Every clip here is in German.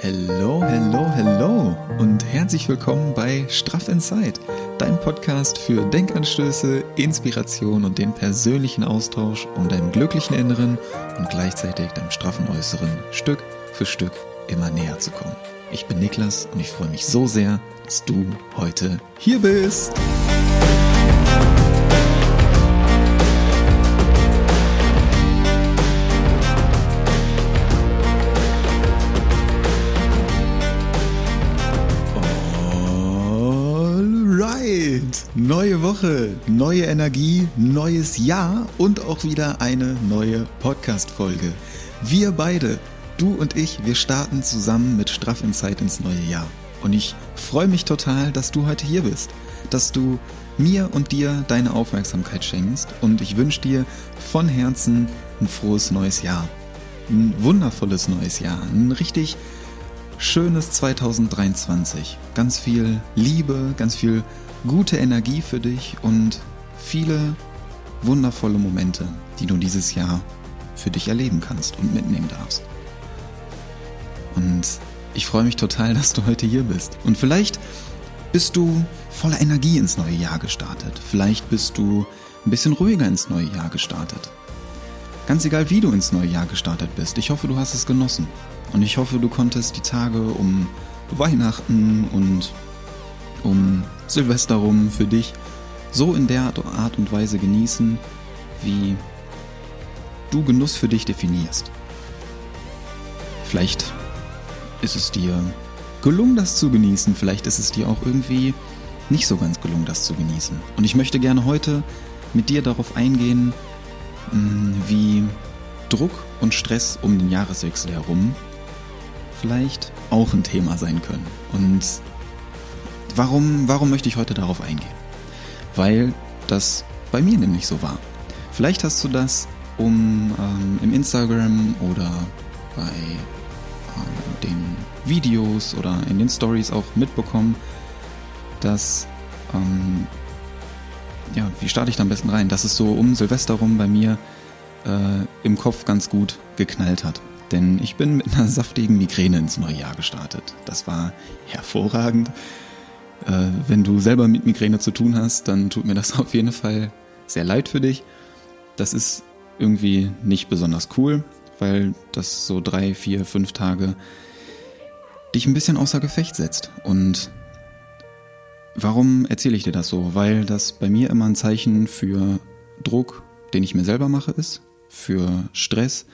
Hello, hello, hello und herzlich willkommen bei Straff Inside, dein Podcast für Denkanstöße, Inspiration und den persönlichen Austausch, um deinem glücklichen Inneren und gleichzeitig deinem straffen Äußeren Stück für Stück immer näher zu kommen. Ich bin Niklas und ich freue mich so sehr, dass du heute hier bist. Neue Woche, neue Energie, neues Jahr und auch wieder eine neue Podcast-Folge. Wir beide, du und ich, wir starten zusammen mit Straff in Zeit ins neue Jahr. Und ich freue mich total, dass du heute hier bist, dass du mir und dir deine Aufmerksamkeit schenkst und ich wünsche dir von Herzen ein frohes neues Jahr. Ein wundervolles neues Jahr, ein richtig schönes 2023. Ganz viel Liebe, ganz viel gute Energie für dich und viele wundervolle Momente, die du dieses Jahr für dich erleben kannst und mitnehmen darfst. Und ich freue mich total, dass du heute hier bist. Und vielleicht bist du voller Energie ins neue Jahr gestartet. Vielleicht bist du ein bisschen ruhiger ins neue Jahr gestartet. Ganz egal, wie du ins neue Jahr gestartet bist. Ich hoffe, du hast es genossen. Und ich hoffe, du konntest die Tage um Weihnachten und um Silvester rum für dich so in der Art und Weise genießen, wie du Genuss für dich definierst. Vielleicht ist es dir gelungen, das zu genießen, vielleicht ist es dir auch irgendwie nicht so ganz gelungen, das zu genießen. Und ich möchte gerne heute mit dir darauf eingehen, mm, wie Druck und Stress um den Jahreswechsel herum vielleicht auch ein Thema sein können. Und Warum, warum möchte ich heute darauf eingehen? Weil das bei mir nämlich so war. Vielleicht hast du das um ähm, im Instagram oder bei ähm, den Videos oder in den Stories auch mitbekommen, dass ähm, ja, wie starte ich da am besten rein? Dass es so um Silvester rum bei mir äh, im Kopf ganz gut geknallt hat. Denn ich bin mit einer saftigen Migräne ins neue Jahr gestartet. Das war hervorragend. Äh, wenn du selber mit Migräne zu tun hast, dann tut mir das auf jeden Fall sehr leid für dich. Das ist irgendwie nicht besonders cool, weil das so drei, vier, fünf Tage dich ein bisschen außer Gefecht setzt. Und warum erzähle ich dir das so? Weil das bei mir immer ein Zeichen für Druck, den ich mir selber mache, ist, für Stress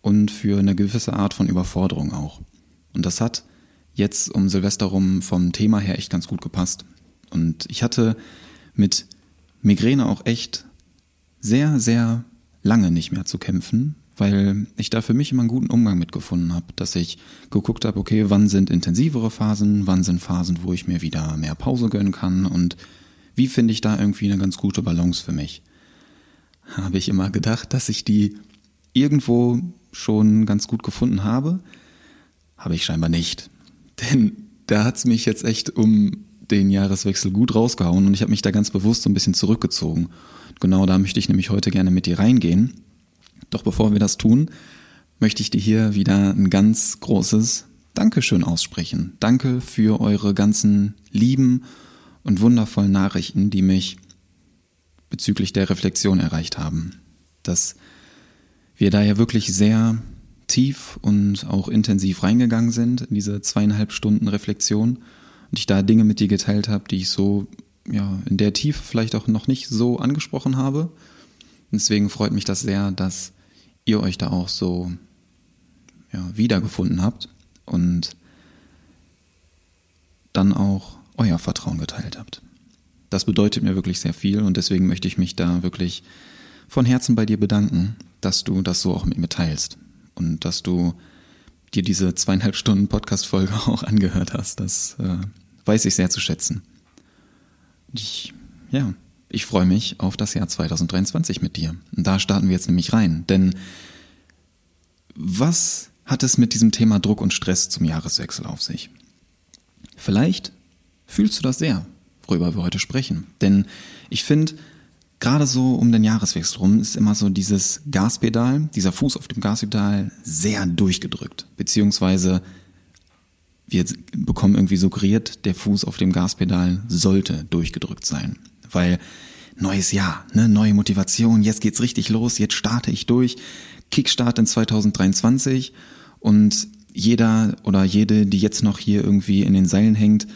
und für eine gewisse Art von Überforderung auch. Und das hat jetzt um Silvester rum vom Thema her echt ganz gut gepasst. Und ich hatte mit Migräne auch echt sehr, sehr lange nicht mehr zu kämpfen, weil ich da für mich immer einen guten Umgang mitgefunden habe, dass ich geguckt habe, okay, wann sind intensivere Phasen, wann sind Phasen, wo ich mir wieder mehr Pause gönnen kann und wie finde ich da irgendwie eine ganz gute Balance für mich. Habe ich immer gedacht, dass ich die irgendwo schon ganz gut gefunden habe, habe ich scheinbar nicht. Denn da hat's mich jetzt echt um den Jahreswechsel gut rausgehauen und ich habe mich da ganz bewusst so ein bisschen zurückgezogen. Genau da möchte ich nämlich heute gerne mit dir reingehen. Doch bevor wir das tun, möchte ich dir hier wieder ein ganz großes Dankeschön aussprechen. Danke für eure ganzen lieben und wundervollen Nachrichten, die mich bezüglich der Reflexion erreicht haben. Dass wir da ja wirklich sehr tief und auch intensiv reingegangen sind in diese zweieinhalb Stunden Reflexion und ich da Dinge mit dir geteilt habe, die ich so ja in der Tiefe vielleicht auch noch nicht so angesprochen habe. Deswegen freut mich das sehr, dass ihr euch da auch so ja, wiedergefunden habt und dann auch euer Vertrauen geteilt habt. Das bedeutet mir wirklich sehr viel und deswegen möchte ich mich da wirklich von Herzen bei dir bedanken, dass du das so auch mit mir teilst und dass du dir diese zweieinhalb Stunden Podcast-Folge auch angehört hast. Das äh, weiß ich sehr zu schätzen. Ich, ja, ich freue mich auf das Jahr 2023 mit dir. Und da starten wir jetzt nämlich rein. Denn was hat es mit diesem Thema Druck und Stress zum Jahreswechsel auf sich? Vielleicht fühlst du das sehr, worüber wir heute sprechen. Denn ich finde, gerade so um den Jahreswechsel rum ist immer so dieses Gaspedal, dieser Fuß auf dem Gaspedal sehr durchgedrückt, beziehungsweise wir bekommen irgendwie suggeriert, der Fuß auf dem Gaspedal sollte durchgedrückt sein. Weil neues Jahr, ne, neue Motivation, jetzt geht's richtig los, jetzt starte ich durch. Kickstart in 2023 und jeder oder jede, die jetzt noch hier irgendwie in den Seilen hängt,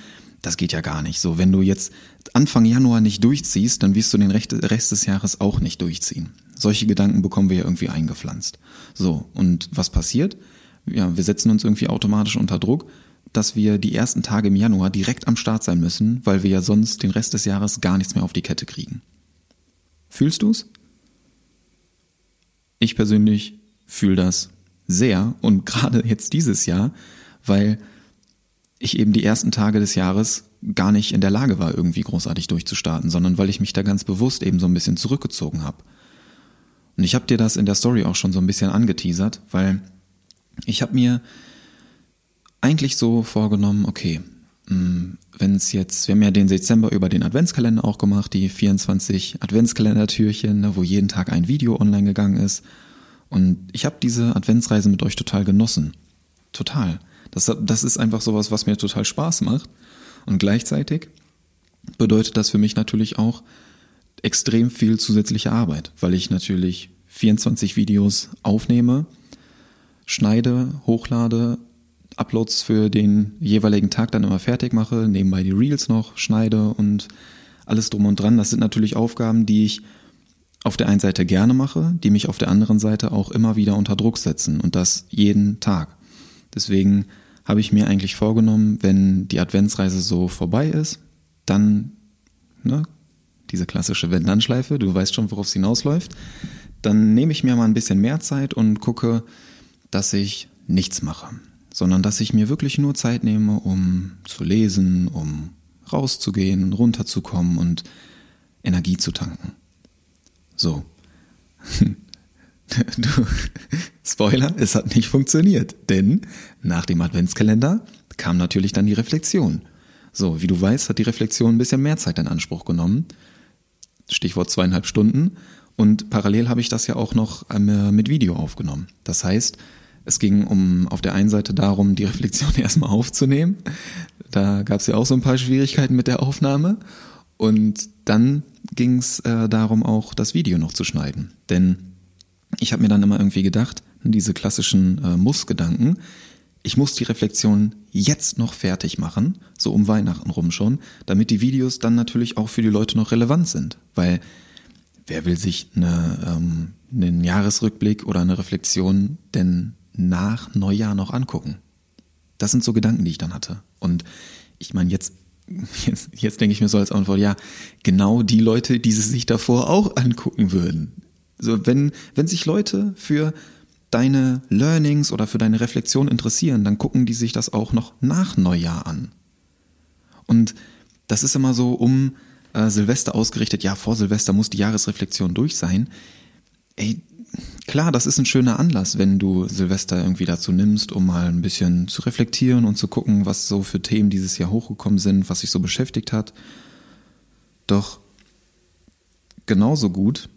das geht ja gar nicht. So, wenn du jetzt Anfang Januar nicht durchziehst, dann wirst du den Rest des Jahres auch nicht durchziehen. Solche Gedanken bekommen wir ja irgendwie eingepflanzt. So, und was passiert? Ja, wir setzen uns irgendwie automatisch unter Druck, dass wir die ersten Tage im Januar direkt am Start sein müssen, weil wir ja sonst den Rest des Jahres gar nichts mehr auf die Kette kriegen. Fühlst du's? Ich persönlich fühle das sehr und gerade jetzt dieses Jahr, weil ich eben die ersten Tage des Jahres gar nicht in der Lage war, irgendwie großartig durchzustarten, sondern weil ich mich da ganz bewusst eben so ein bisschen zurückgezogen habe. Und ich habe dir das in der Story auch schon so ein bisschen angeteasert, weil ich habe mir eigentlich so vorgenommen, okay, hm, wenn es jetzt, wir haben ja den Dezember über den Adventskalender auch gemacht, die 24 Adventskalendertürchen, ne, wo jeden Tag ein Video online gegangen ist. Und ich habe diese Adventsreise mit euch total genossen. Total. Das, das ist einfach sowas, was mir total Spaß macht. Und gleichzeitig bedeutet das für mich natürlich auch extrem viel zusätzliche Arbeit, weil ich natürlich 24 Videos aufnehme, schneide, hochlade, Uploads für den jeweiligen Tag dann immer fertig mache, nebenbei die Reels noch schneide und alles drum und dran. Das sind natürlich Aufgaben, die ich auf der einen Seite gerne mache, die mich auf der anderen Seite auch immer wieder unter Druck setzen und das jeden Tag. Deswegen habe ich mir eigentlich vorgenommen, wenn die Adventsreise so vorbei ist, dann, ne, diese klassische Wenn-Dann-Schleife, du weißt schon, worauf es hinausläuft, dann nehme ich mir mal ein bisschen mehr Zeit und gucke, dass ich nichts mache, sondern dass ich mir wirklich nur Zeit nehme, um zu lesen, um rauszugehen, runterzukommen und Energie zu tanken. So. Du, Spoiler, es hat nicht funktioniert, denn nach dem Adventskalender kam natürlich dann die Reflexion. So, wie du weißt, hat die Reflexion ein bisschen mehr Zeit in Anspruch genommen. Stichwort zweieinhalb Stunden. Und parallel habe ich das ja auch noch ähm, mit Video aufgenommen. Das heißt, es ging um auf der einen Seite darum, die Reflexion erstmal aufzunehmen. Da gab es ja auch so ein paar Schwierigkeiten mit der Aufnahme. Und dann ging es äh, darum, auch das Video noch zu schneiden. Denn ich habe mir dann immer irgendwie gedacht, diese klassischen äh, Muss-Gedanken, ich muss die Reflexion jetzt noch fertig machen, so um Weihnachten rum schon, damit die Videos dann natürlich auch für die Leute noch relevant sind. Weil wer will sich eine, ähm, einen Jahresrückblick oder eine Reflexion denn nach Neujahr noch angucken? Das sind so Gedanken, die ich dann hatte. Und ich meine, jetzt, jetzt, jetzt denke ich mir so als Antwort, ja, genau die Leute, die sie sich davor auch angucken würden. So, wenn, wenn sich Leute für deine Learnings oder für deine Reflexion interessieren, dann gucken die sich das auch noch nach Neujahr an. Und das ist immer so um äh, Silvester ausgerichtet, ja, vor Silvester muss die Jahresreflexion durch sein. Ey, klar, das ist ein schöner Anlass, wenn du Silvester irgendwie dazu nimmst, um mal ein bisschen zu reflektieren und zu gucken, was so für Themen dieses Jahr hochgekommen sind, was sich so beschäftigt hat. Doch genauso gut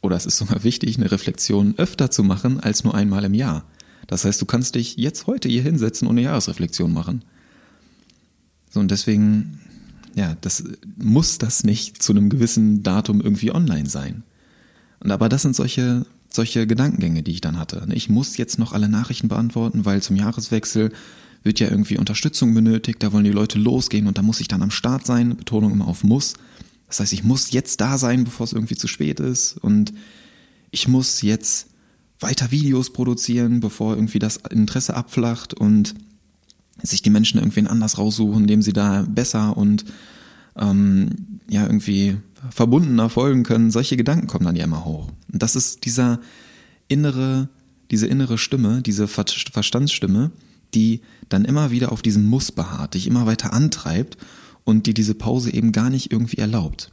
oder es ist sogar wichtig, eine Reflexion öfter zu machen als nur einmal im Jahr. Das heißt, du kannst dich jetzt heute hier hinsetzen und eine Jahresreflexion machen. So, und deswegen, ja, das muss das nicht zu einem gewissen Datum irgendwie online sein. Und aber das sind solche, solche Gedankengänge, die ich dann hatte. Ich muss jetzt noch alle Nachrichten beantworten, weil zum Jahreswechsel wird ja irgendwie Unterstützung benötigt, da wollen die Leute losgehen und da muss ich dann am Start sein, Betonung immer auf muss. Das heißt, ich muss jetzt da sein, bevor es irgendwie zu spät ist und ich muss jetzt weiter Videos produzieren, bevor irgendwie das Interesse abflacht und sich die Menschen irgendwen anders raussuchen, dem sie da besser und ähm, ja irgendwie verbundener folgen können. Solche Gedanken kommen dann ja immer hoch. Und das ist dieser innere, diese innere Stimme, diese Verstandsstimme, die dann immer wieder auf diesem Muss beharrt, dich immer weiter antreibt und die diese Pause eben gar nicht irgendwie erlaubt.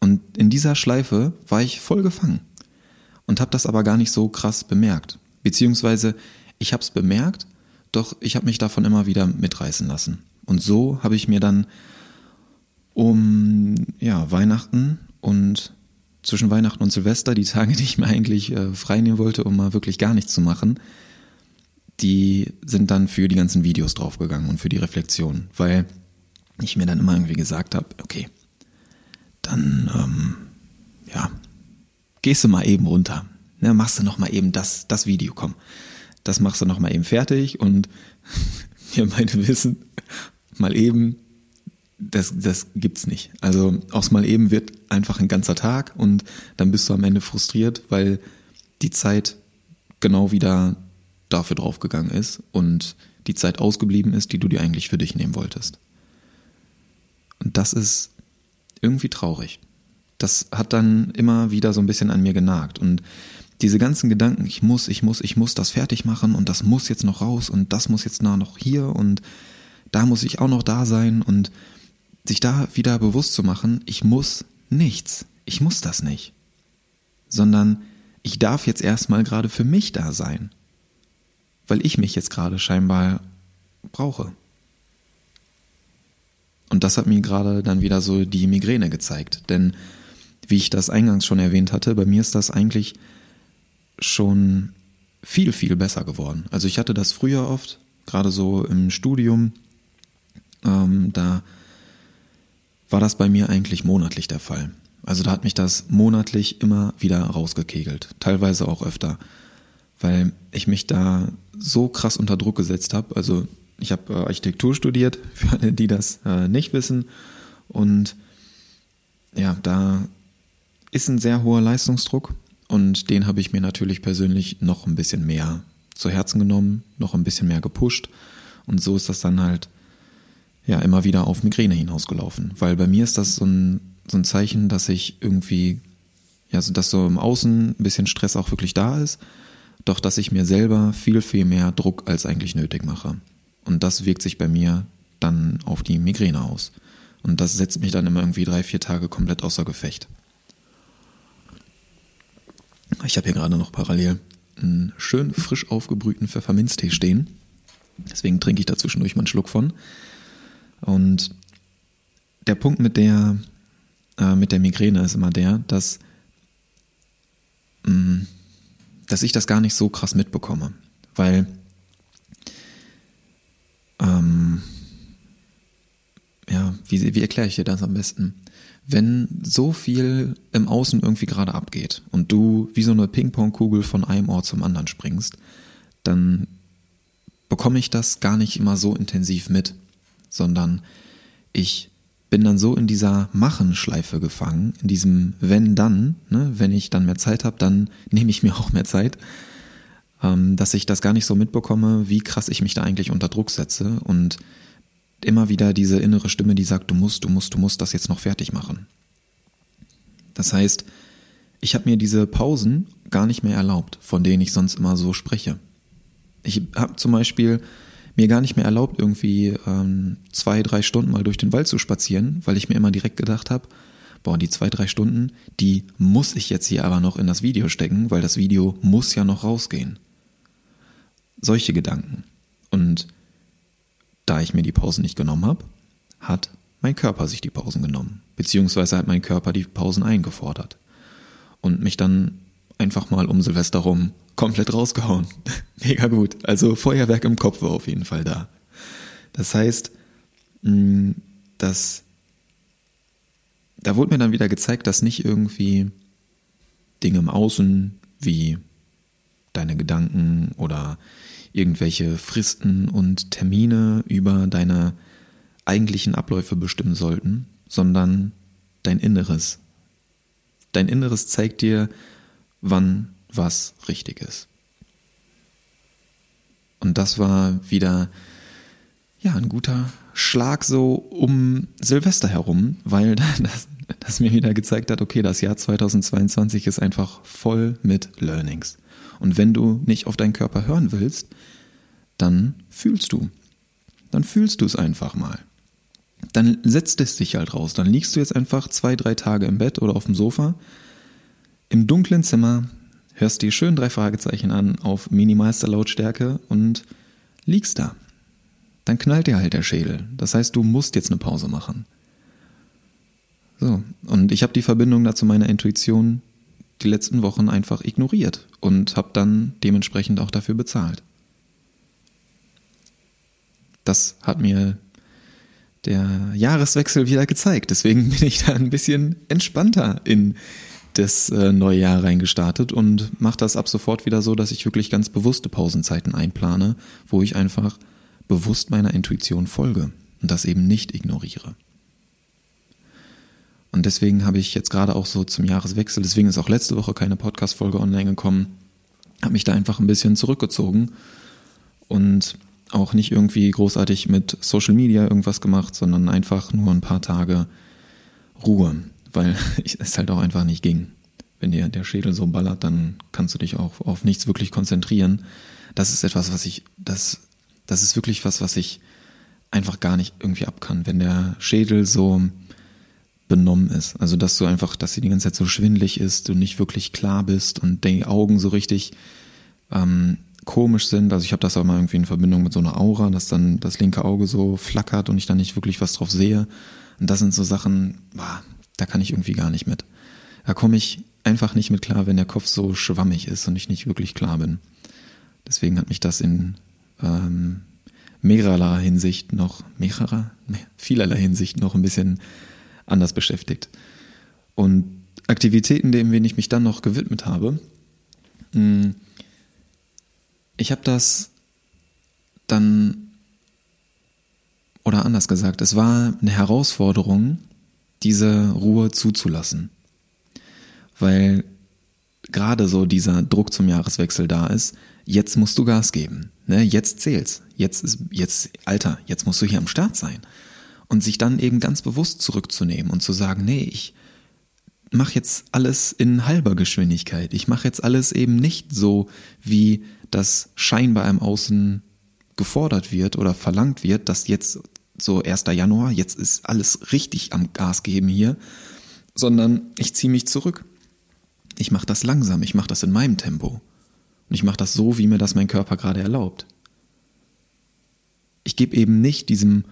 Und in dieser Schleife war ich voll gefangen und habe das aber gar nicht so krass bemerkt. Beziehungsweise ich habe es bemerkt, doch ich habe mich davon immer wieder mitreißen lassen. Und so habe ich mir dann um ja, Weihnachten und zwischen Weihnachten und Silvester, die Tage, die ich mir eigentlich äh, frei nehmen wollte, um mal wirklich gar nichts zu machen, die sind dann für die ganzen Videos draufgegangen und für die Reflexion, weil ich mir dann immer irgendwie gesagt habe, okay, dann ähm, ja, gehst du mal eben runter, ne, machst du noch mal eben das, das Video, komm, das machst du noch mal eben fertig und wir beide wissen, mal eben, das, das gibt's nicht. Also aus mal eben wird einfach ein ganzer Tag und dann bist du am Ende frustriert, weil die Zeit genau wieder dafür draufgegangen ist und die Zeit ausgeblieben ist, die du dir eigentlich für dich nehmen wolltest. Und das ist irgendwie traurig. Das hat dann immer wieder so ein bisschen an mir genagt. Und diese ganzen Gedanken, ich muss, ich muss, ich muss das fertig machen und das muss jetzt noch raus und das muss jetzt noch hier und da muss ich auch noch da sein und sich da wieder bewusst zu machen, ich muss nichts. Ich muss das nicht. Sondern ich darf jetzt erstmal gerade für mich da sein. Weil ich mich jetzt gerade scheinbar brauche. Und das hat mir gerade dann wieder so die Migräne gezeigt. Denn wie ich das eingangs schon erwähnt hatte, bei mir ist das eigentlich schon viel, viel besser geworden. Also ich hatte das früher oft, gerade so im Studium, ähm, da war das bei mir eigentlich monatlich der Fall. Also da hat mich das monatlich immer wieder rausgekegelt, teilweise auch öfter, weil ich mich da so krass unter Druck gesetzt habe. Also ich habe äh, Architektur studiert, für alle, die das äh, nicht wissen. Und ja, da ist ein sehr hoher Leistungsdruck und den habe ich mir natürlich persönlich noch ein bisschen mehr zu Herzen genommen, noch ein bisschen mehr gepusht. Und so ist das dann halt ja immer wieder auf Migräne hinausgelaufen. Weil bei mir ist das so ein, so ein Zeichen, dass ich irgendwie, ja, dass so im Außen ein bisschen Stress auch wirklich da ist, doch dass ich mir selber viel, viel mehr Druck als eigentlich nötig mache. Und das wirkt sich bei mir dann auf die Migräne aus. Und das setzt mich dann immer irgendwie drei, vier Tage komplett außer Gefecht. Ich habe hier gerade noch parallel einen schön frisch aufgebrühten Pfefferminztee stehen. Deswegen trinke ich da zwischendurch mal einen Schluck von. Und der Punkt mit der, äh, mit der Migräne ist immer der, dass, mh, mm, dass ich das gar nicht so krass mitbekomme. Weil, ähm, ja, wie, wie erkläre ich dir das am besten? Wenn so viel im Außen irgendwie gerade abgeht und du wie so eine Ping-Pong-Kugel von einem Ort zum anderen springst, dann bekomme ich das gar nicht immer so intensiv mit sondern ich bin dann so in dieser Machenschleife gefangen, in diesem wenn dann, ne, wenn ich dann mehr Zeit habe, dann nehme ich mir auch mehr Zeit, dass ich das gar nicht so mitbekomme, wie krass ich mich da eigentlich unter Druck setze und immer wieder diese innere Stimme, die sagt, du musst, du musst, du musst das jetzt noch fertig machen. Das heißt, ich habe mir diese Pausen gar nicht mehr erlaubt, von denen ich sonst immer so spreche. Ich habe zum Beispiel mir gar nicht mehr erlaubt, irgendwie ähm, zwei, drei Stunden mal durch den Wald zu spazieren, weil ich mir immer direkt gedacht habe, boah, die zwei, drei Stunden, die muss ich jetzt hier aber noch in das Video stecken, weil das Video muss ja noch rausgehen. Solche Gedanken. Und da ich mir die Pausen nicht genommen habe, hat mein Körper sich die Pausen genommen. Beziehungsweise hat mein Körper die Pausen eingefordert. Und mich dann einfach mal um Silvester rum komplett rausgehauen. Mega gut. Also Feuerwerk im Kopf war auf jeden Fall da. Das heißt, mm, dass da wurde mir dann wieder gezeigt, dass nicht irgendwie Dinge im Außen wie deine Gedanken oder irgendwelche Fristen und Termine über deine eigentlichen Abläufe bestimmen sollten, sondern dein Inneres. Dein Inneres zeigt dir, wann was richtig ist. Und das war wieder ja ein guter Schlag so um Silvester herum, weil das, das mir wieder gezeigt hat, okay, das Jahr 2022 ist einfach voll mit Learnings. Und wenn du nicht auf deinen Körper hören willst, dann fühlst du. Dann fühlst du es einfach mal. Dann setzt es dich halt raus. Dann liegst du jetzt einfach zwei, drei Tage im Bett oder auf dem Sofa, im dunklen Zimmer, hörst dir schön drei Fragezeichen an auf minimalster Lautstärke und liegst da. Dann knallt dir halt der Schädel. Das heißt, du musst jetzt eine Pause machen. So, und ich habe die Verbindung dazu meiner Intuition die letzten Wochen einfach ignoriert und habe dann dementsprechend auch dafür bezahlt. das hat mir der Jahreswechsel wieder gezeigt. Deswegen bin ich da ein bisschen entspannter in das äh, neue Jahr reingestartet und mache das ab sofort wieder so, dass ich wirklich ganz bewusste Pausenzeiten einplane, wo ich einfach bewusst meiner Intuition folge und das eben nicht ignoriere. Und deswegen habe ich jetzt gerade auch so zum Jahreswechsel, deswegen ist auch letzte Woche keine Podcast-Folge online gekommen, habe mich da einfach ein bisschen zurückgezogen und auch nicht irgendwie großartig mit Social Media irgendwas gemacht, sondern einfach nur ein paar Tage Ruhe, weil es halt auch einfach nicht ging. Wenn dir der Schädel so ballert, dann kannst du dich auch auf nichts wirklich konzentrieren. Das ist etwas, was ich, das, das ist wirklich was, was ich einfach gar nicht irgendwie ab kann. Wenn der Schädel so benommen ist. Also dass du einfach, dass sie die ganze Zeit so schwindlig ist, du nicht wirklich klar bist und die Augen so richtig ähm, komisch sind. Also ich habe das auch mal irgendwie in Verbindung mit so einer Aura, dass dann das linke Auge so flackert und ich dann nicht wirklich was drauf sehe. Und das sind so Sachen, boah, da kann ich irgendwie gar nicht mit. Da komme ich einfach nicht mit klar, wenn der Kopf so schwammig ist und ich nicht wirklich klar bin. Deswegen hat mich das in ähm, mehrerer Hinsicht noch, mehrerer, vielerlei Hinsicht noch ein bisschen anders beschäftigt. Und Aktivitäten, denen ich mich dann noch gewidmet habe, hm, ich habe das dann, oder anders gesagt, es war eine Herausforderung, diese Ruhe zuzulassen. Weil gerade so dieser Druck zum Jahreswechsel da ist, jetzt musst du Gas geben. Ne? Jetzt zählt's. Jetzt ist, jetzt, Alter, jetzt musst du hier am Start sein. Und sich dann eben ganz bewusst zurückzunehmen und zu sagen, nee, ich mache jetzt alles in halber Geschwindigkeit. Ich mache jetzt alles eben nicht so, wie das scheinbar im Außen gefordert wird oder verlangt wird, dass jetzt so 1. Januar, jetzt ist alles richtig am Gas geben hier, sondern ich ziehe mich zurück. Ich mache das langsam, ich mache das in meinem Tempo. Und ich mache das so, wie mir das mein Körper gerade erlaubt. Ich gebe eben nicht diesem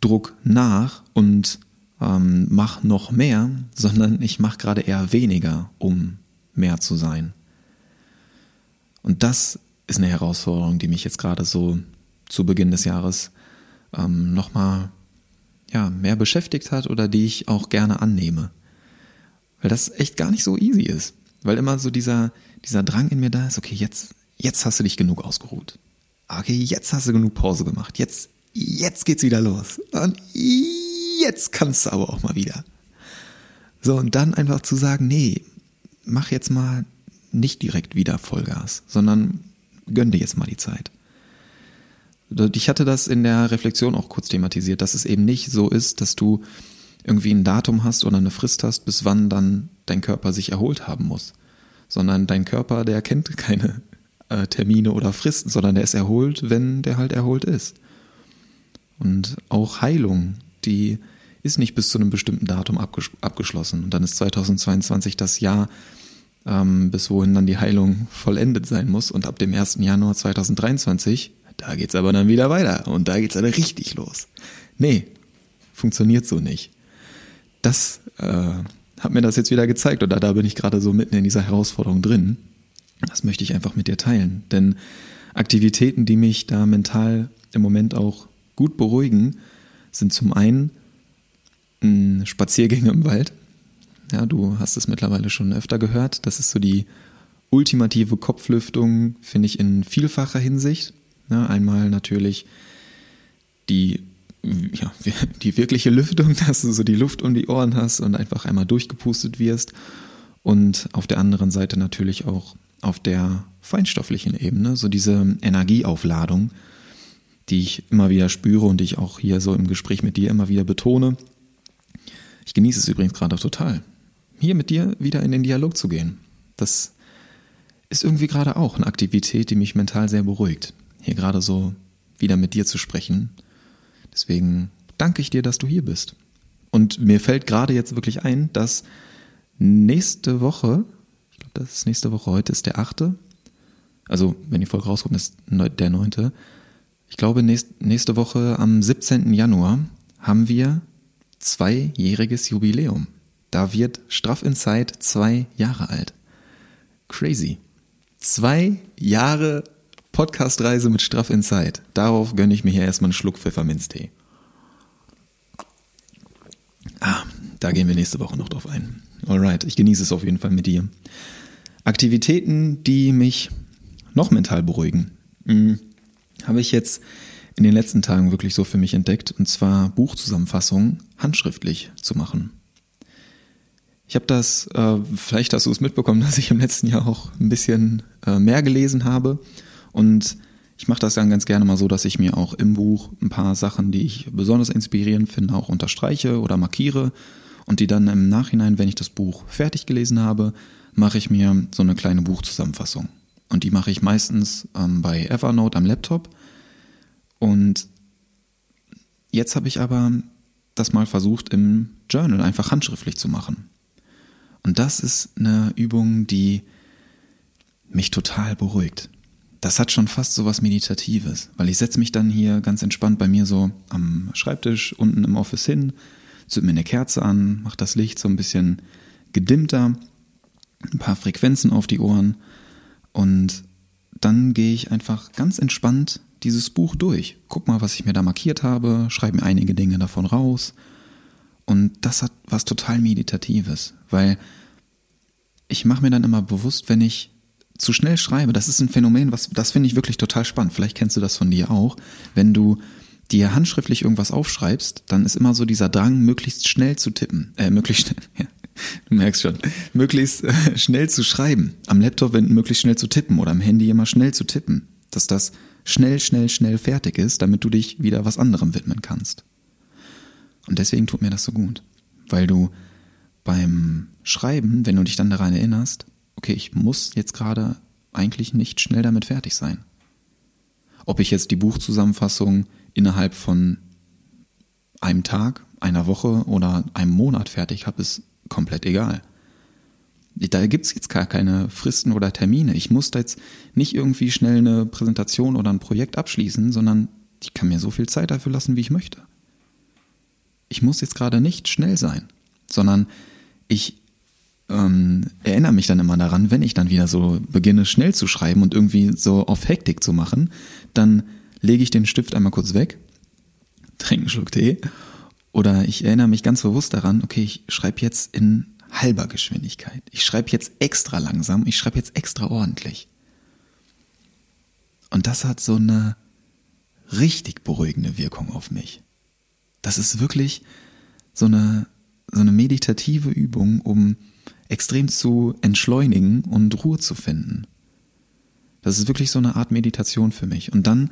Druck nach und ähm, mach noch mehr, sondern ich mache gerade eher weniger, um mehr zu sein. Und das ist eine Herausforderung, die mich jetzt gerade so zu Beginn des Jahres ähm, nochmal ja, mehr beschäftigt hat oder die ich auch gerne annehme. Weil das echt gar nicht so easy ist. Weil immer so dieser, dieser Drang in mir da ist, okay, jetzt, jetzt hast du dich genug ausgeruht. Okay, jetzt hast du genug Pause gemacht. Jetzt, jetzt geht's wieder los. Und jetzt kannst du aber auch mal wieder. So, und dann einfach zu sagen, nee, mach jetzt mal nicht direkt wieder Vollgas, sondern gönn dir jetzt mal die Zeit. Ich hatte das in der Reflexion auch kurz thematisiert, dass es eben nicht so ist, dass du irgendwie ein Datum hast oder eine Frist hast, bis wann dann dein Körper sich erholt haben muss. Sondern dein Körper, der kennt keine äh, Termine oder Fristen, sondern der ist erholt, wenn der halt erholt ist. Und auch Heilung, die ist nicht bis zu einem bestimmten Datum abges abgeschlossen. Und dann ist 2022 das Jahr, ähm, bis wohin dann die Heilung vollendet sein muss. Und ab dem 1. Januar 2023, da geht's aber dann wieder weiter. Und da geht's dann richtig los. Nee, funktioniert so nicht. Das äh, hat mir das jetzt wieder gezeigt. Oder da bin ich gerade so mitten in dieser Herausforderung drin. Das möchte ich einfach mit dir teilen. Denn Aktivitäten, die mich da mental im Moment auch gut beruhigen, sind zum einen Spaziergänge im Wald. Ja, du hast es mittlerweile schon öfter gehört. Das ist so die ultimative Kopflüftung, finde ich, in vielfacher Hinsicht. Ja, einmal natürlich die, ja, die wirkliche Lüftung, dass du so die Luft um die Ohren hast und einfach einmal durchgepustet wirst. Und auf der anderen Seite natürlich auch auf der feinstofflichen Ebene, so diese Energieaufladung, die ich immer wieder spüre und die ich auch hier so im Gespräch mit dir immer wieder betone. Ich genieße es übrigens gerade total hier mit dir wieder in den Dialog zu gehen. Das ist irgendwie gerade auch eine Aktivität, die mich mental sehr beruhigt. Hier gerade so wieder mit dir zu sprechen. Deswegen danke ich dir, dass du hier bist. Und mir fällt gerade jetzt wirklich ein, dass nächste Woche, ich glaube, das ist nächste Woche, heute ist der achte. Also, wenn die Folge rauskommt, ist der neunte. Ich glaube, nächste Woche am 17. Januar haben wir zweijähriges Jubiläum. Da wird Straff Inside zwei Jahre alt. Crazy. Zwei Jahre Podcast-Reise mit Straff Inside. Darauf gönne ich mir hier erstmal einen Schluck Pfefferminztee. Ah, da gehen wir nächste Woche noch drauf ein. Alright, ich genieße es auf jeden Fall mit dir. Aktivitäten, die mich noch mental beruhigen, hm, habe ich jetzt in den letzten Tagen wirklich so für mich entdeckt, und zwar Buchzusammenfassungen handschriftlich zu machen. Ich habe das, äh, vielleicht hast du es mitbekommen, dass ich im letzten Jahr auch ein bisschen äh, mehr gelesen habe. Und ich mache das dann ganz gerne mal so, dass ich mir auch im Buch ein paar Sachen, die ich besonders inspirierend finde, auch unterstreiche oder markiere. Und die dann im Nachhinein, wenn ich das Buch fertig gelesen habe, mache ich mir so eine kleine Buchzusammenfassung. Und die mache ich meistens ähm, bei Evernote am Laptop und jetzt habe ich aber das mal versucht im Journal einfach handschriftlich zu machen. Und das ist eine Übung, die mich total beruhigt. Das hat schon fast so was Meditatives, weil ich setze mich dann hier ganz entspannt bei mir so am Schreibtisch unten im Office hin, zünd mir eine Kerze an, mach das Licht so ein bisschen gedimmter, ein paar Frequenzen auf die Ohren und dann gehe ich einfach ganz entspannt dieses Buch durch. Guck mal, was ich mir da markiert habe, schreibe mir einige Dinge davon raus. Und das hat was total Meditatives, weil ich mache mir dann immer bewusst, wenn ich zu schnell schreibe, das ist ein Phänomen, was das finde ich wirklich total spannend. Vielleicht kennst du das von dir auch. Wenn du dir handschriftlich irgendwas aufschreibst, dann ist immer so dieser Drang, möglichst schnell zu tippen, äh, möglichst schnell, ja, du merkst schon, möglichst äh, schnell zu schreiben. Am Laptop möglichst schnell zu tippen oder am Handy immer schnell zu tippen. Dass das schnell, schnell, schnell fertig ist, damit du dich wieder was anderem widmen kannst. Und deswegen tut mir das so gut, weil du beim Schreiben, wenn du dich dann daran erinnerst, okay, ich muss jetzt gerade eigentlich nicht schnell damit fertig sein. Ob ich jetzt die Buchzusammenfassung innerhalb von einem Tag, einer Woche oder einem Monat fertig habe, ist komplett egal. Da gibt es jetzt gar keine Fristen oder Termine. Ich muss da jetzt nicht irgendwie schnell eine Präsentation oder ein Projekt abschließen, sondern ich kann mir so viel Zeit dafür lassen, wie ich möchte. Ich muss jetzt gerade nicht schnell sein, sondern ich ähm, erinnere mich dann immer daran, wenn ich dann wieder so beginne, schnell zu schreiben und irgendwie so auf Hektik zu machen, dann lege ich den Stift einmal kurz weg, trinke einen Schluck Tee oder ich erinnere mich ganz bewusst daran, okay, ich schreibe jetzt in halber Geschwindigkeit. Ich schreibe jetzt extra langsam, ich schreibe jetzt extra ordentlich. Und das hat so eine richtig beruhigende Wirkung auf mich. Das ist wirklich so eine, so eine meditative Übung, um extrem zu entschleunigen und Ruhe zu finden. Das ist wirklich so eine Art Meditation für mich. Und dann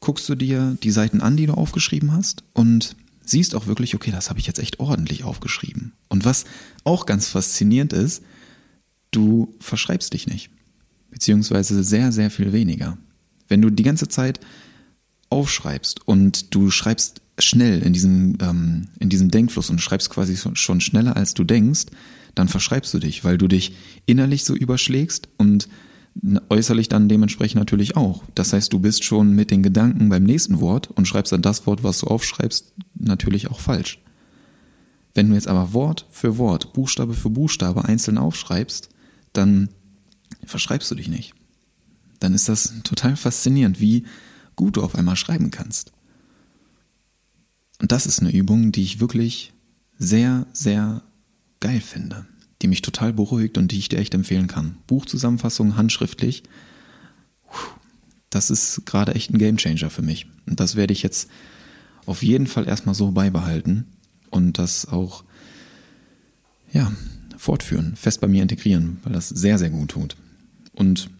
guckst du dir die Seiten an, die du aufgeschrieben hast und siehst auch wirklich, okay, das habe ich jetzt echt ordentlich aufgeschrieben. Und was auch ganz faszinierend ist, du verschreibst dich nicht. Beziehungsweise sehr, sehr viel weniger. Wenn du die ganze Zeit aufschreibst und du schreibst schnell in diesem, ähm, in diesem Denkfluss und schreibst quasi schon schneller als du denkst, dann verschreibst du dich, weil du dich innerlich so überschlägst und äußerlich dann dementsprechend natürlich auch. Das heißt, du bist schon mit den Gedanken beim nächsten Wort und schreibst dann das Wort, was du aufschreibst, natürlich auch falsch. Wenn du jetzt aber Wort für Wort, Buchstabe für Buchstabe einzeln aufschreibst, dann verschreibst du dich nicht. Dann ist das total faszinierend, wie gut du auf einmal schreiben kannst. Und das ist eine Übung, die ich wirklich sehr, sehr geil finde die mich total beruhigt und die ich dir echt empfehlen kann. Buchzusammenfassung handschriftlich. Das ist gerade echt ein Gamechanger für mich. Und das werde ich jetzt auf jeden Fall erstmal so beibehalten und das auch, ja, fortführen, fest bei mir integrieren, weil das sehr, sehr gut tut. Und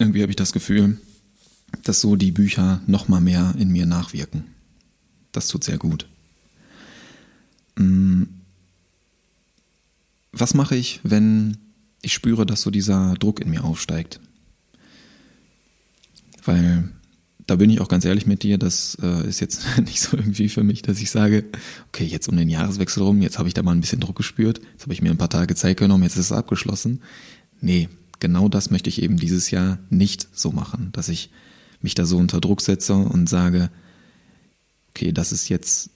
irgendwie habe ich das Gefühl, dass so die Bücher nochmal mehr in mir nachwirken. Das tut sehr gut. Mm, was mache ich, wenn ich spüre, dass so dieser Druck in mir aufsteigt? Weil da bin ich auch ganz ehrlich mit dir, das äh, ist jetzt nicht so irgendwie für mich, dass ich sage, okay, jetzt um den Jahreswechsel rum, jetzt habe ich da mal ein bisschen Druck gespürt, jetzt habe ich mir ein paar Tage Zeit genommen, jetzt ist es abgeschlossen. Nee, genau das möchte ich eben dieses Jahr nicht so machen, dass ich mich da so unter Druck setze und sage, okay, das ist jetzt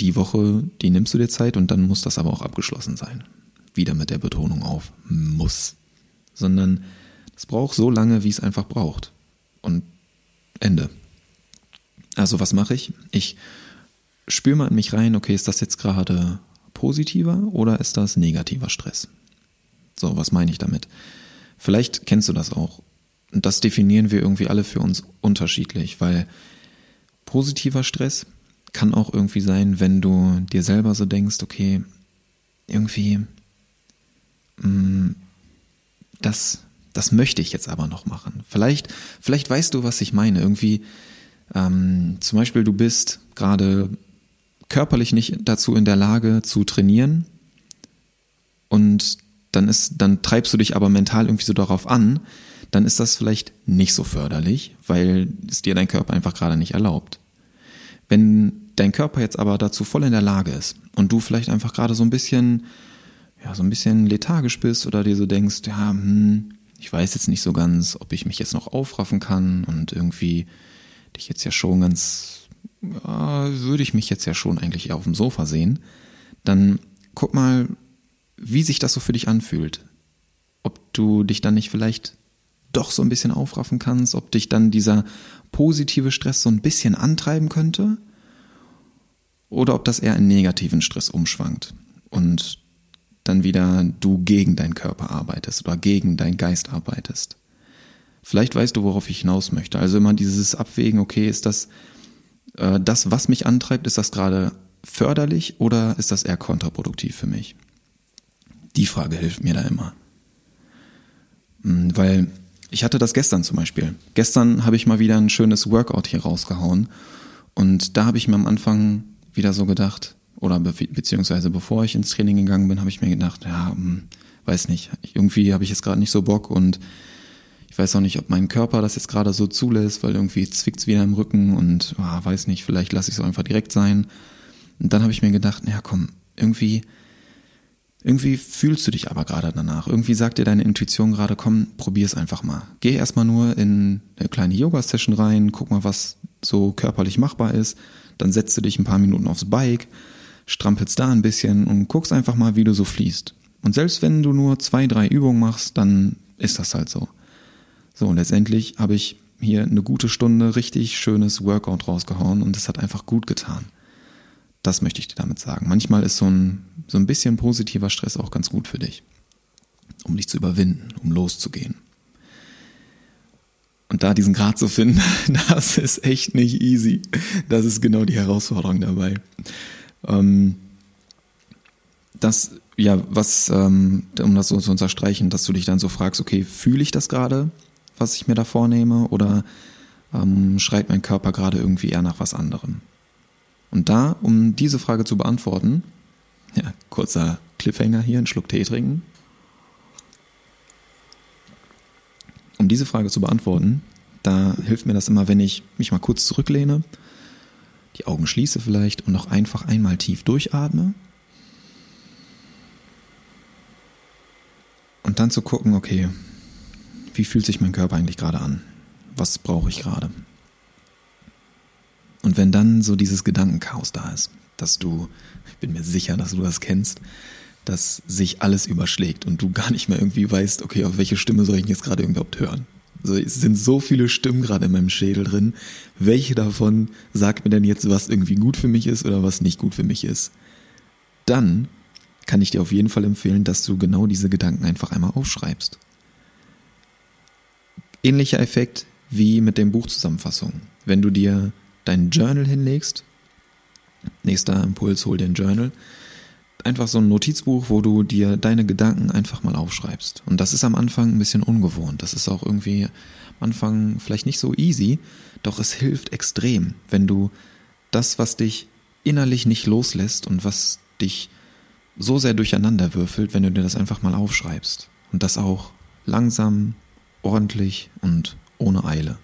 die Woche, die nimmst du dir Zeit und dann muss das aber auch abgeschlossen sein wieder mit der Betonung auf muss, sondern es braucht so lange, wie es einfach braucht. Und Ende. Also was mache ich? Ich spüre mal in mich rein, okay, ist das jetzt gerade positiver oder ist das negativer Stress? So, was meine ich damit? Vielleicht kennst du das auch. Und das definieren wir irgendwie alle für uns unterschiedlich, weil positiver Stress kann auch irgendwie sein, wenn du dir selber so denkst, okay, irgendwie, das, das möchte ich jetzt aber noch machen. Vielleicht, vielleicht weißt du, was ich meine. Irgendwie, ähm, zum Beispiel, du bist gerade körperlich nicht dazu in der Lage zu trainieren und dann ist, dann treibst du dich aber mental irgendwie so darauf an, dann ist das vielleicht nicht so förderlich, weil es dir dein Körper einfach gerade nicht erlaubt. Wenn dein Körper jetzt aber dazu voll in der Lage ist und du vielleicht einfach gerade so ein bisschen, ja, so ein bisschen lethargisch bist oder dir so denkst, ja, hm, ich weiß jetzt nicht so ganz, ob ich mich jetzt noch aufraffen kann und irgendwie dich jetzt ja schon ganz ja, würde ich mich jetzt ja schon eigentlich eher auf dem Sofa sehen, dann guck mal, wie sich das so für dich anfühlt. Ob du dich dann nicht vielleicht doch so ein bisschen aufraffen kannst, ob dich dann dieser positive Stress so ein bisschen antreiben könnte oder ob das eher in negativen Stress umschwankt und dann wieder du gegen deinen Körper arbeitest oder gegen deinen Geist arbeitest. Vielleicht weißt du, worauf ich hinaus möchte. Also immer dieses Abwägen, okay, ist das äh, das, was mich antreibt, ist das gerade förderlich oder ist das eher kontraproduktiv für mich? Die Frage hilft mir da immer. Hm, weil ich hatte das gestern zum Beispiel. Gestern habe ich mal wieder ein schönes Workout hier rausgehauen und da habe ich mir am Anfang wieder so gedacht, oder be beziehungsweise bevor ich ins Training gegangen bin, habe ich mir gedacht, ja, hm, weiß nicht, irgendwie habe ich jetzt gerade nicht so Bock und ich weiß auch nicht, ob mein Körper das jetzt gerade so zulässt, weil irgendwie zwickt es wieder im Rücken und oh, weiß nicht, vielleicht lasse ich es einfach direkt sein. Und dann habe ich mir gedacht, naja, komm, irgendwie, irgendwie fühlst du dich aber gerade danach. Irgendwie sagt dir deine Intuition gerade, komm, probier es einfach mal. Geh erstmal nur in eine kleine Yoga-Session rein, guck mal, was so körperlich machbar ist. Dann setzt du dich ein paar Minuten aufs Bike, strampelst da ein bisschen und guckst einfach mal, wie du so fließt. Und selbst wenn du nur zwei, drei Übungen machst, dann ist das halt so. So, und letztendlich habe ich hier eine gute Stunde richtig schönes Workout rausgehauen und es hat einfach gut getan. Das möchte ich dir damit sagen. Manchmal ist so ein, so ein bisschen positiver Stress auch ganz gut für dich, um dich zu überwinden, um loszugehen. Und da diesen Grad zu finden, das ist echt nicht easy. Das ist genau die Herausforderung dabei. Ähm, das, ja, was, ähm, um das so zu unterstreichen, dass du dich dann so fragst, okay, fühle ich das gerade? was ich mir da vornehme, oder ähm, schreit mein Körper gerade irgendwie eher nach was anderem? Und da, um diese Frage zu beantworten, ja, kurzer Cliffhanger hier, einen Schluck Tee trinken. Um diese Frage zu beantworten, da hilft mir das immer, wenn ich mich mal kurz zurücklehne, die Augen schließe vielleicht und noch einfach einmal tief durchatme. Und dann zu gucken, okay, wie fühlt sich mein Körper eigentlich gerade an? Was brauche ich gerade? Und wenn dann so dieses Gedankenchaos da ist, dass du, ich bin mir sicher, dass du das kennst, dass sich alles überschlägt und du gar nicht mehr irgendwie weißt, okay, auf welche Stimme soll ich jetzt gerade überhaupt hören? Also es sind so viele Stimmen gerade in meinem Schädel drin. Welche davon sagt mir denn jetzt, was irgendwie gut für mich ist oder was nicht gut für mich ist? Dann kann ich dir auf jeden Fall empfehlen, dass du genau diese Gedanken einfach einmal aufschreibst. Ähnlicher Effekt wie mit den Buchzusammenfassungen. Wenn du dir dein Journal hinlegst, nächster Impuls, hol dir ein Journal, einfach so ein Notizbuch, wo du dir deine Gedanken einfach mal aufschreibst. Und das ist am Anfang ein bisschen ungewohnt. Das ist auch irgendwie am Anfang vielleicht nicht so easy, doch es hilft extrem, wenn du das, was dich innerlich nicht loslässt und was dich so sehr durcheinander würfelt, wenn du dir das einfach mal aufschreibst. Und das auch langsam, ordentlich und ohne Eile.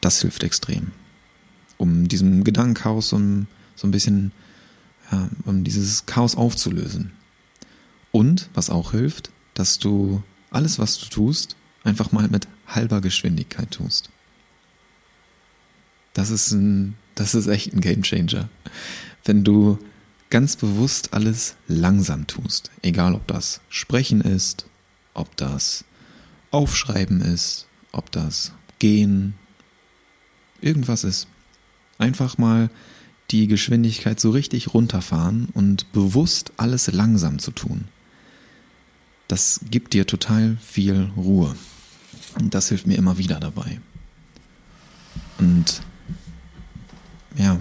Das hilft extrem. Um diesem Gedankenchaos so ein, so ein bisschen, ja, um dieses Chaos aufzulösen. Und, was auch hilft, dass du alles, was du tust, einfach mal mit halber Geschwindigkeit tust. Das ist ein, das ist echt ein Gamechanger. Wenn du ganz bewusst alles langsam tust, egal ob das Sprechen ist, ob das Aufschreiben ist, ob das Gehen, irgendwas ist. Einfach mal die Geschwindigkeit so richtig runterfahren und bewusst alles langsam zu tun. Das gibt dir total viel Ruhe. Und das hilft mir immer wieder dabei. Und ja,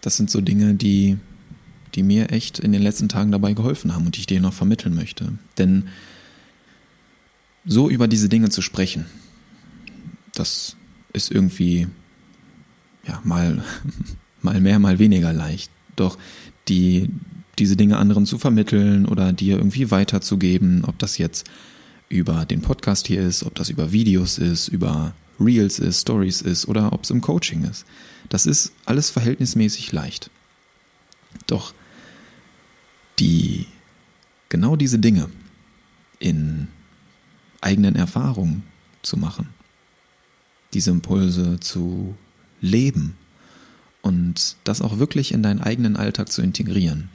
das sind so Dinge, die, die mir echt in den letzten Tagen dabei geholfen haben und die ich dir noch vermitteln möchte. Denn so über diese Dinge zu sprechen, das ist irgendwie ja mal mal mehr, mal weniger leicht. Doch die diese Dinge anderen zu vermitteln oder dir irgendwie weiterzugeben, ob das jetzt über den Podcast hier ist, ob das über Videos ist, über Reels ist, Stories ist oder ob es im Coaching ist. Das ist alles verhältnismäßig leicht. Doch die genau diese Dinge in eigenen Erfahrungen zu machen, diese Impulse zu leben und das auch wirklich in deinen eigenen Alltag zu integrieren,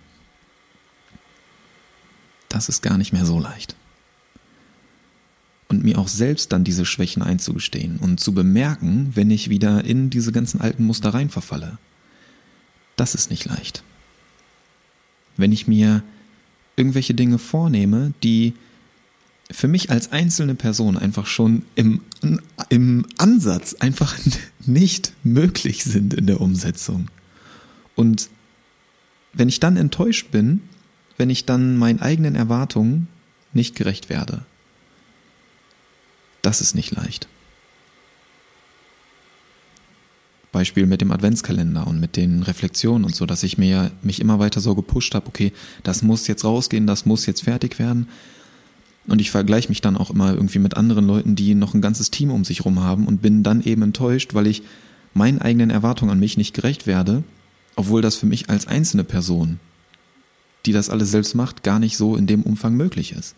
das ist gar nicht mehr so leicht. Und mir auch selbst dann diese Schwächen einzugestehen und zu bemerken, wenn ich wieder in diese ganzen alten Muster rein verfalle. Das ist nicht leicht. Wenn ich mir irgendwelche Dinge vornehme, die für mich als einzelne Person einfach schon im, im Ansatz einfach nicht möglich sind in der Umsetzung. Und wenn ich dann enttäuscht bin, wenn ich dann meinen eigenen Erwartungen nicht gerecht werde, das ist nicht leicht. Beispiel mit dem Adventskalender und mit den Reflexionen und so, dass ich mir mich immer weiter so gepusht habe, okay, das muss jetzt rausgehen, das muss jetzt fertig werden. Und ich vergleiche mich dann auch immer irgendwie mit anderen Leuten, die noch ein ganzes Team um sich rum haben und bin dann eben enttäuscht, weil ich meinen eigenen Erwartungen an mich nicht gerecht werde, obwohl das für mich als einzelne Person, die das alles selbst macht, gar nicht so in dem Umfang möglich ist.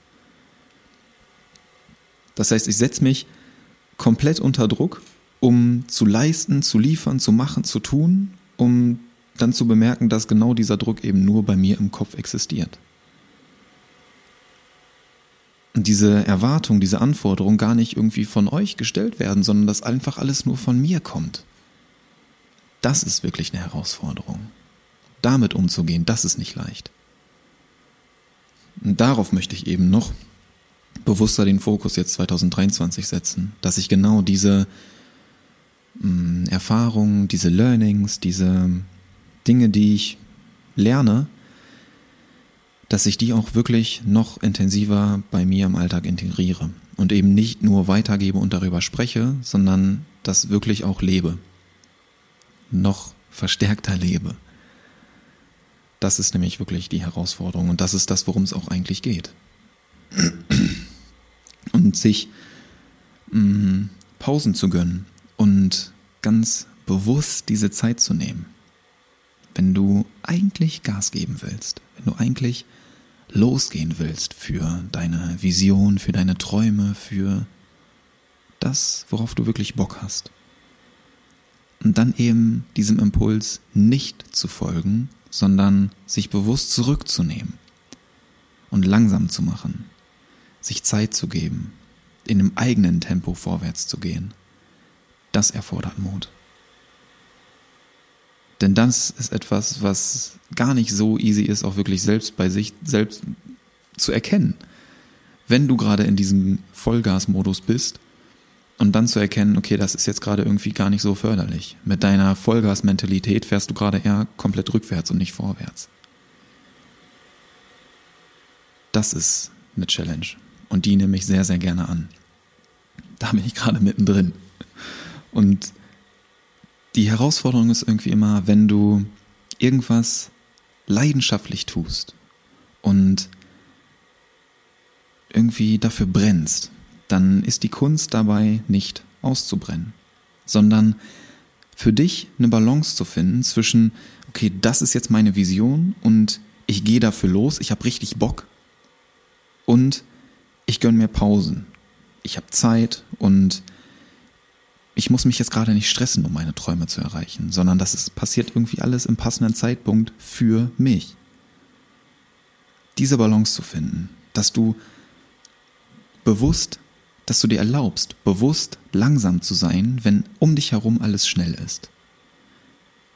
Das heißt, ich setze mich komplett unter Druck, um zu leisten, zu liefern, zu machen, zu tun, um dann zu bemerken, dass genau dieser Druck eben nur bei mir im Kopf existiert. Diese Erwartung, diese Anforderung gar nicht irgendwie von euch gestellt werden, sondern dass einfach alles nur von mir kommt. Das ist wirklich eine Herausforderung. Damit umzugehen, das ist nicht leicht. Und darauf möchte ich eben noch bewusster den Fokus jetzt 2023 setzen, dass ich genau diese mh, mm, Erfahrungen, diese Learnings, diese Dinge, die ich lerne, dass ich die auch wirklich noch intensiver bei mir im Alltag integriere und eben nicht nur weitergebe und darüber spreche, sondern das wirklich auch lebe. Noch verstärkter lebe. Das ist nämlich wirklich die Herausforderung und das ist das, worum es auch eigentlich geht und sich mh, mm, Pausen zu gönnen und ganz bewusst diese Zeit zu nehmen. Wenn du eigentlich Gas geben willst, wenn du eigentlich losgehen willst für deine Vision, für deine Träume, für das, worauf du wirklich Bock hast. Und dann eben diesem Impuls nicht zu folgen, sondern sich bewusst zurückzunehmen und langsam zu machen, sich Zeit zu geben, in einem eigenen Tempo vorwärts zu gehen, das erfordert Mut. Denn das ist etwas, was gar nicht so easy ist, auch wirklich selbst bei sich selbst zu erkennen. Wenn du gerade in diesem Vollgasmodus bist und dann zu erkennen, okay, das ist jetzt gerade irgendwie gar nicht so förderlich. Mit deiner Vollgasmentalität fährst du gerade eher komplett rückwärts und nicht vorwärts. Das ist eine Challenge und die nehme ich sehr, sehr gerne an. Da bin ich gerade mittendrin. Und die Herausforderung ist irgendwie immer, wenn du irgendwas leidenschaftlich tust und irgendwie dafür brennst, dann ist die Kunst dabei nicht auszubrennen, sondern für dich eine Balance zu finden zwischen, okay, das ist jetzt meine Vision und ich gehe dafür los, ich habe richtig Bock und ich gönne mir Pausen. Ich habe Zeit und ich muss mich jetzt gerade nicht stressen, um meine Träume zu erreichen, sondern das ist, passiert irgendwie alles im passenden Zeitpunkt für mich. Diese Balance zu finden, dass du bewusst dass du dir erlaubst, bewusst langsam zu sein, wenn um dich herum alles schnell ist.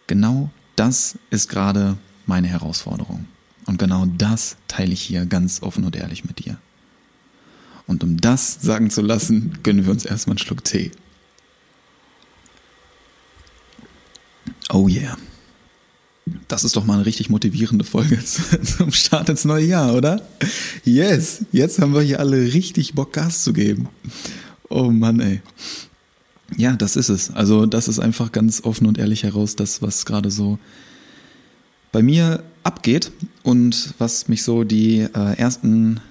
Genau das ist gerade meine Herausforderung. Und genau das teile ich hier ganz offen und ehrlich mit dir. Und um das sagen zu lassen, gönnen wir uns erstmal einen Schluck Tee. Oh yeah. Das ist doch mal eine richtig motivierende Folge zum Start ins neue Jahr, oder? Yes, jetzt haben wir hier alle richtig Bock Gas zu geben. Oh Mann, ey. Ja, das ist es. Also das ist einfach ganz offen und ehrlich heraus das, was gerade so bei mir abgeht und was mich so die äh, ersten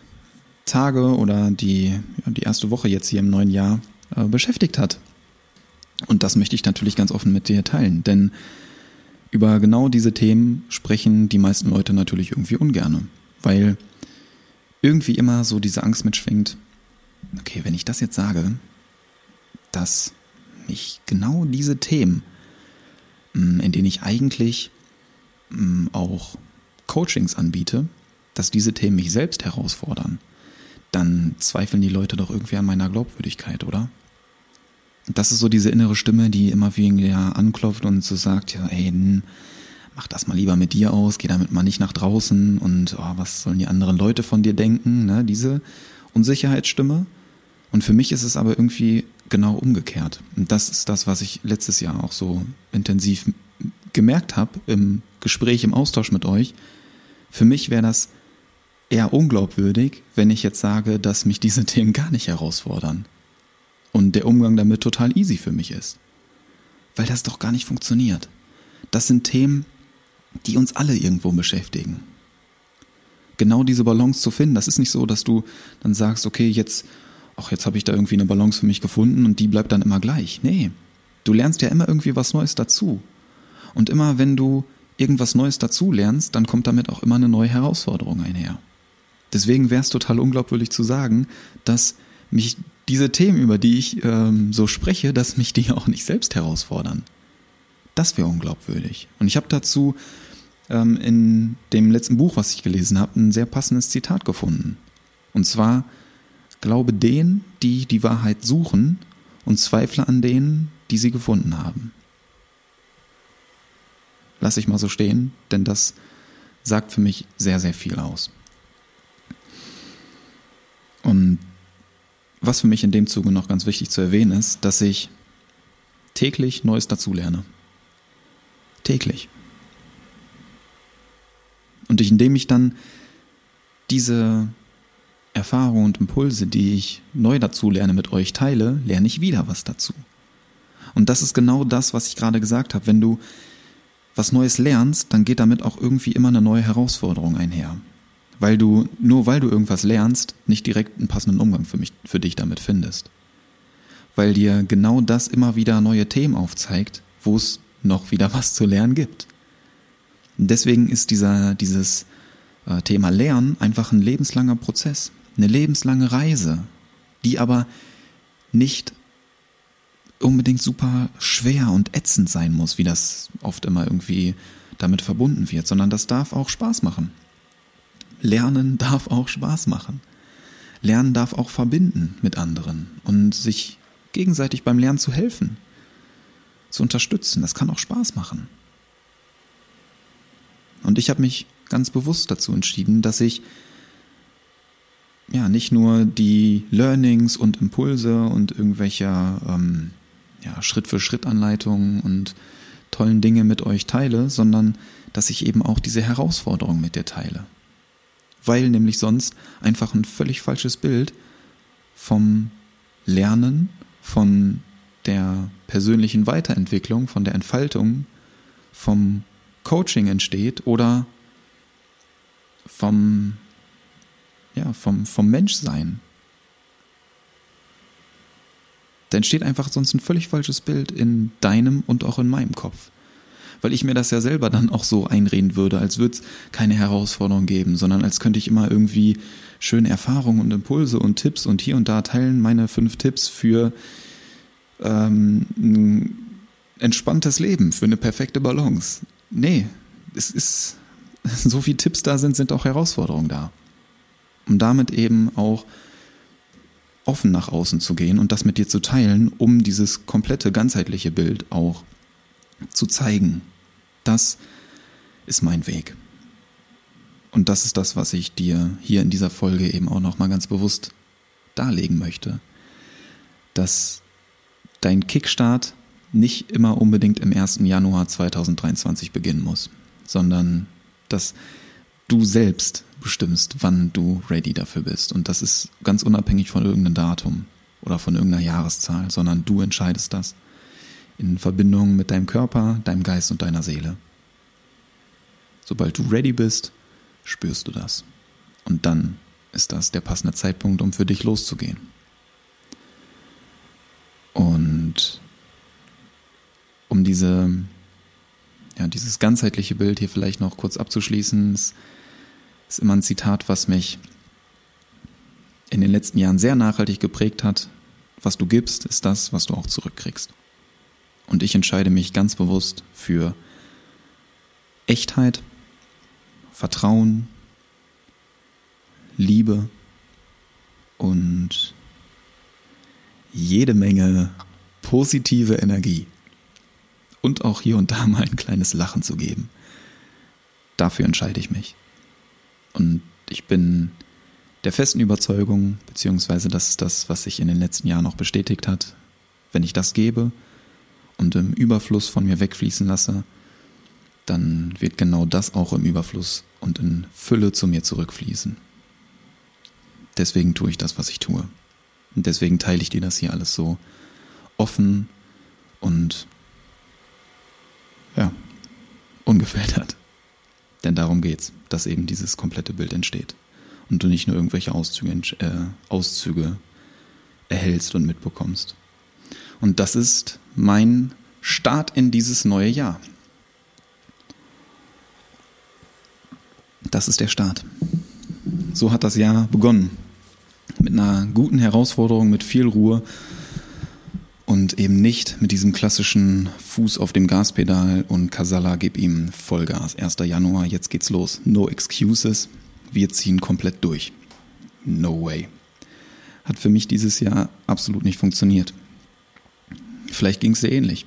Tage oder die, ja, die erste Woche jetzt hier im neuen Jahr äh, beschäftigt hat. Und das möchte ich natürlich ganz offen mit dir teilen, denn über genau diese Themen sprechen die meisten Leute natürlich irgendwie ungerne, weil irgendwie immer so diese Angst mitschwingt, okay, wenn ich das jetzt sage, dass mich genau diese Themen, mm, in denen ich eigentlich mm, auch Coachings anbiete, dass diese Themen mich selbst herausfordern, dann zweifeln die Leute doch irgendwie an meiner Glaubwürdigkeit, oder? Das ist so diese innere Stimme, die immer wieder anklopft und so sagt, ja, ey, mach das mal lieber mit dir aus, geh damit mal nicht nach draußen und oh, was sollen die anderen Leute von dir denken, ne? Diese Unsicherheitsstimme. Und für mich ist es aber irgendwie genau umgekehrt. Und das ist das, was ich letztes Jahr auch so intensiv gemerkt habe im Gespräch, im Austausch mit euch. Für mich wäre das eher unglaubwürdig, wenn ich jetzt sage, dass mich diese Themen gar nicht herausfordern und der Umgang damit total easy für mich ist. Weil das doch gar nicht funktioniert. Das sind Themen, die uns alle irgendwo beschäftigen. Genau diese Balance zu finden, das ist nicht so, dass du dann sagst, okay, jetzt ach, jetzt habe ich da irgendwie eine Balance für mich gefunden und die bleibt dann immer gleich. Nee, du lernst ja immer irgendwie was Neues dazu. Und immer wenn du irgendwas Neues dazu lernst, dann kommt damit auch immer eine neue Herausforderung einher. Deswegen wäre es total unglaubwürdig zu sagen, dass mich diese Themen, über die ich ähm, so spreche, dass mich die auch nicht selbst herausfordern. Das wäre unglaubwürdig. Und ich habe dazu ähm, in dem letzten Buch, was ich gelesen habe, ein sehr passendes Zitat gefunden. Und zwar Glaube denen, die die Wahrheit suchen und zweifle an denen, die sie gefunden haben. Lass ich mal so stehen, denn das sagt für mich sehr, sehr viel aus. Und was für mich in dem Zuge noch ganz wichtig zu erwähnen ist, dass ich täglich Neues dazulerne. Täglich. Und indem ich dann diese Erfahrungen und Impulse, die ich neu dazu lerne, mit euch teile, lerne ich wieder was dazu. Und das ist genau das, was ich gerade gesagt habe. Wenn du was Neues lernst, dann geht damit auch irgendwie immer eine neue Herausforderung einher. Weil du, nur weil du irgendwas lernst, nicht direkt einen passenden Umgang für mich, für dich damit findest. Weil dir genau das immer wieder neue Themen aufzeigt, wo es noch wieder was zu lernen gibt. Deswegen ist dieser, dieses äh, Thema Lernen einfach ein lebenslanger Prozess eine lebenslange Reise, die aber nicht unbedingt super schwer und ätzend sein muss, wie das oft immer irgendwie damit verbunden wird, sondern das darf auch Spaß machen. Lernen darf auch Spaß machen. Lernen darf auch verbinden mit anderen und sich gegenseitig beim Lernen zu helfen, zu unterstützen. Das kann auch Spaß machen. Und ich habe mich ganz bewusst dazu entschieden, dass ich ja, nicht nur die Learnings und Impulse und irgendwelche ähm, ja, Schritt-für-Schritt-Anleitungen und tollen Dinge mit euch teile, sondern dass ich eben auch diese Herausforderung mit dir teile. Weil nämlich sonst einfach ein völlig falsches Bild vom Lernen, von der persönlichen Weiterentwicklung, von der Entfaltung, vom Coaching entsteht oder vom ja, vom, vom Menschsein. Da entsteht einfach sonst ein völlig falsches Bild in deinem und auch in meinem Kopf. Weil ich mir das ja selber dann auch so einreden würde, als würde es keine Herausforderung geben, sondern als könnte ich immer irgendwie schöne Erfahrungen und Impulse und Tipps und hier und da teilen meine fünf Tipps für ähm, ein entspanntes Leben, für eine perfekte Balance. Nee, es ist, so viele Tipps da sind, sind auch Herausforderungen da um damit eben auch offen nach außen zu gehen und das mit dir zu teilen, um dieses komplette ganzheitliche Bild auch zu zeigen. Das ist mein Weg. Und das ist das, was ich dir hier in dieser Folge eben auch nochmal ganz bewusst darlegen möchte. Dass dein Kickstart nicht immer unbedingt im 1. Januar 2023 beginnen muss, sondern dass du selbst bestimmst, wann du ready dafür bist. Und das ist ganz unabhängig von irgendeinem Datum oder von irgendeiner Jahreszahl, sondern du entscheidest das in Verbindung mit deinem Körper, deinem Geist und deiner Seele. Sobald du ready bist, spürst du das. Und dann ist das der passende Zeitpunkt, um für dich loszugehen. Und um diese, ja, dieses ganzheitliche Bild hier vielleicht noch kurz abzuschließen, ist, ist immer ein Zitat, was mich in den letzten Jahren sehr nachhaltig geprägt hat. Was du gibst, ist das, was du auch zurückkriegst. Und ich entscheide mich ganz bewusst für Echtheit, Vertrauen, Liebe und jede Menge positive Energie. Und auch hier und da mal ein kleines Lachen zu geben. Dafür entscheide ich mich. Und ich bin der festen Überzeugung, beziehungsweise das ist das, was sich in den letzten Jahren auch bestätigt hat, wenn ich das gebe und im Überfluss von mir wegfließen lasse, dann wird genau das auch im Überfluss und in Fülle zu mir zurückfließen. Deswegen tue ich das, was ich tue. Und deswegen teile ich dir das hier alles so offen und ja, ungefiltert. Denn darum geht's, dass eben dieses komplette Bild entsteht. Und du nicht nur irgendwelche Auszüge, äh, Auszüge erhältst und mitbekommst. Und das ist mein Start in dieses neue Jahr. Das ist der Start. So hat das Jahr begonnen. Mit einer guten Herausforderung, mit viel Ruhe und eben nicht mit diesem klassischen Fuß auf dem Gaspedal und Kasala gib ihm Vollgas. 1. Januar, jetzt geht's los. No excuses. Wir ziehen komplett durch. No way. Hat für mich dieses Jahr absolut nicht funktioniert. Vielleicht ging es dir ähnlich.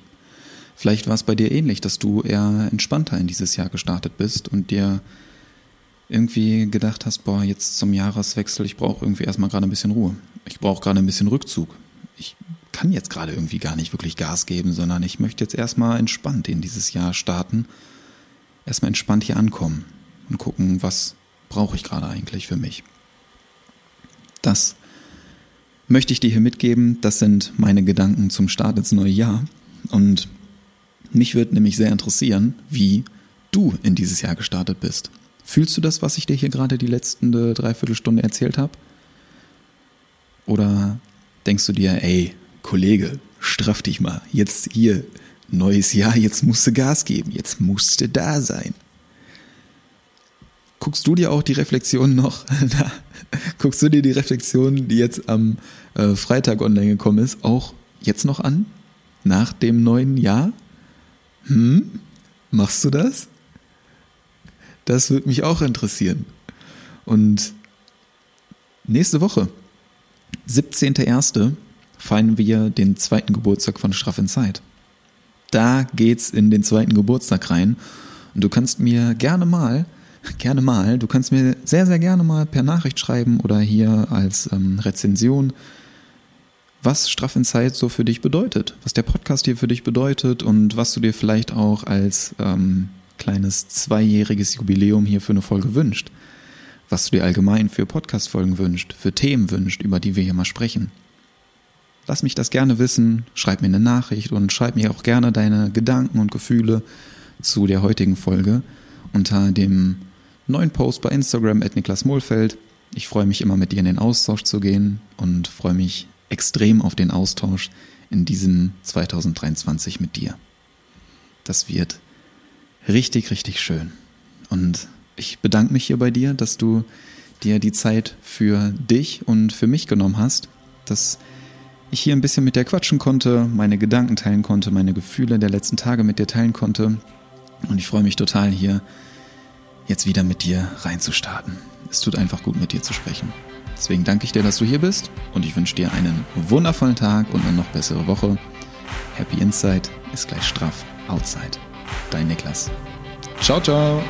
Vielleicht war es bei dir ähnlich, dass du eher entspannter in dieses Jahr gestartet bist und dir irgendwie gedacht hast, boah, jetzt zum Jahreswechsel, ich brauche irgendwie erstmal gerade ein bisschen Ruhe. Ich brauche gerade ein bisschen Rückzug. Ich kann jetzt gerade irgendwie gar nicht wirklich Gas geben, sondern ich möchte jetzt erstmal entspannt in dieses Jahr starten. Erstmal entspannt hier ankommen und gucken, was brauche ich gerade eigentlich für mich. Das möchte ich dir hier mitgeben. Das sind meine Gedanken zum Start ins neue Jahr. Und mich wird nämlich sehr interessieren, wie du in dieses Jahr gestartet bist. Fühlst du das, was ich dir hier gerade die letzten Dreiviertelstunde erzählt habe? Oder denkst du dir, ey, Kollege, straff dich mal. Jetzt hier, neues Jahr, jetzt musst du Gas geben, jetzt musst du da sein. Guckst du dir auch die Reflexion noch, guckst du dir die Reflexion, die jetzt am äh, Freitag online gekommen ist, auch jetzt noch an? Nach dem neuen Jahr? Hm? Machst du das? Das würde mich auch interessieren. Und nächste Woche, 17.01., feiern wir den zweiten Geburtstag von Straff in Zeit. Da geht's in den zweiten Geburtstag rein. Und du kannst mir gerne mal, gerne mal, du kannst mir sehr, sehr gerne mal per Nachricht schreiben oder hier als ähm, Rezension, was Straff in Zeit so für dich bedeutet, was der Podcast hier für dich bedeutet und was du dir vielleicht auch als ähm, kleines zweijähriges Jubiläum hier für eine Folge wünscht. Was du dir allgemein für Podcast-Folgen wünscht, für Themen wünscht, über die wir hier mal sprechen. Lass mich das gerne wissen, schreib mir eine Nachricht und schreib mir auch gerne deine Gedanken und Gefühle zu der heutigen Folge unter dem neuen Post bei Instagram at Niklas Mohlfeld. Ich freue mich immer mit dir in den Austausch zu gehen und freue mich extrem auf den Austausch in diesem 2023 mit dir. Das wird richtig, richtig schön. Und ich bedanke mich hier bei dir, dass du dir die Zeit für dich und für mich genommen hast, dass ich hier ein bisschen mit dir quatschen konnte, meine Gedanken teilen konnte, meine Gefühle der letzten Tage mit dir teilen konnte. Und ich freue mich total hier jetzt wieder mit dir reinzustarten. Es tut einfach gut mit dir zu sprechen. Deswegen danke ich dir, dass du hier bist und ich wünsche dir einen wundervollen Tag und eine noch bessere Woche. Happy Inside ist gleich straff Outside. Dein Niklas. Ciao, ciao.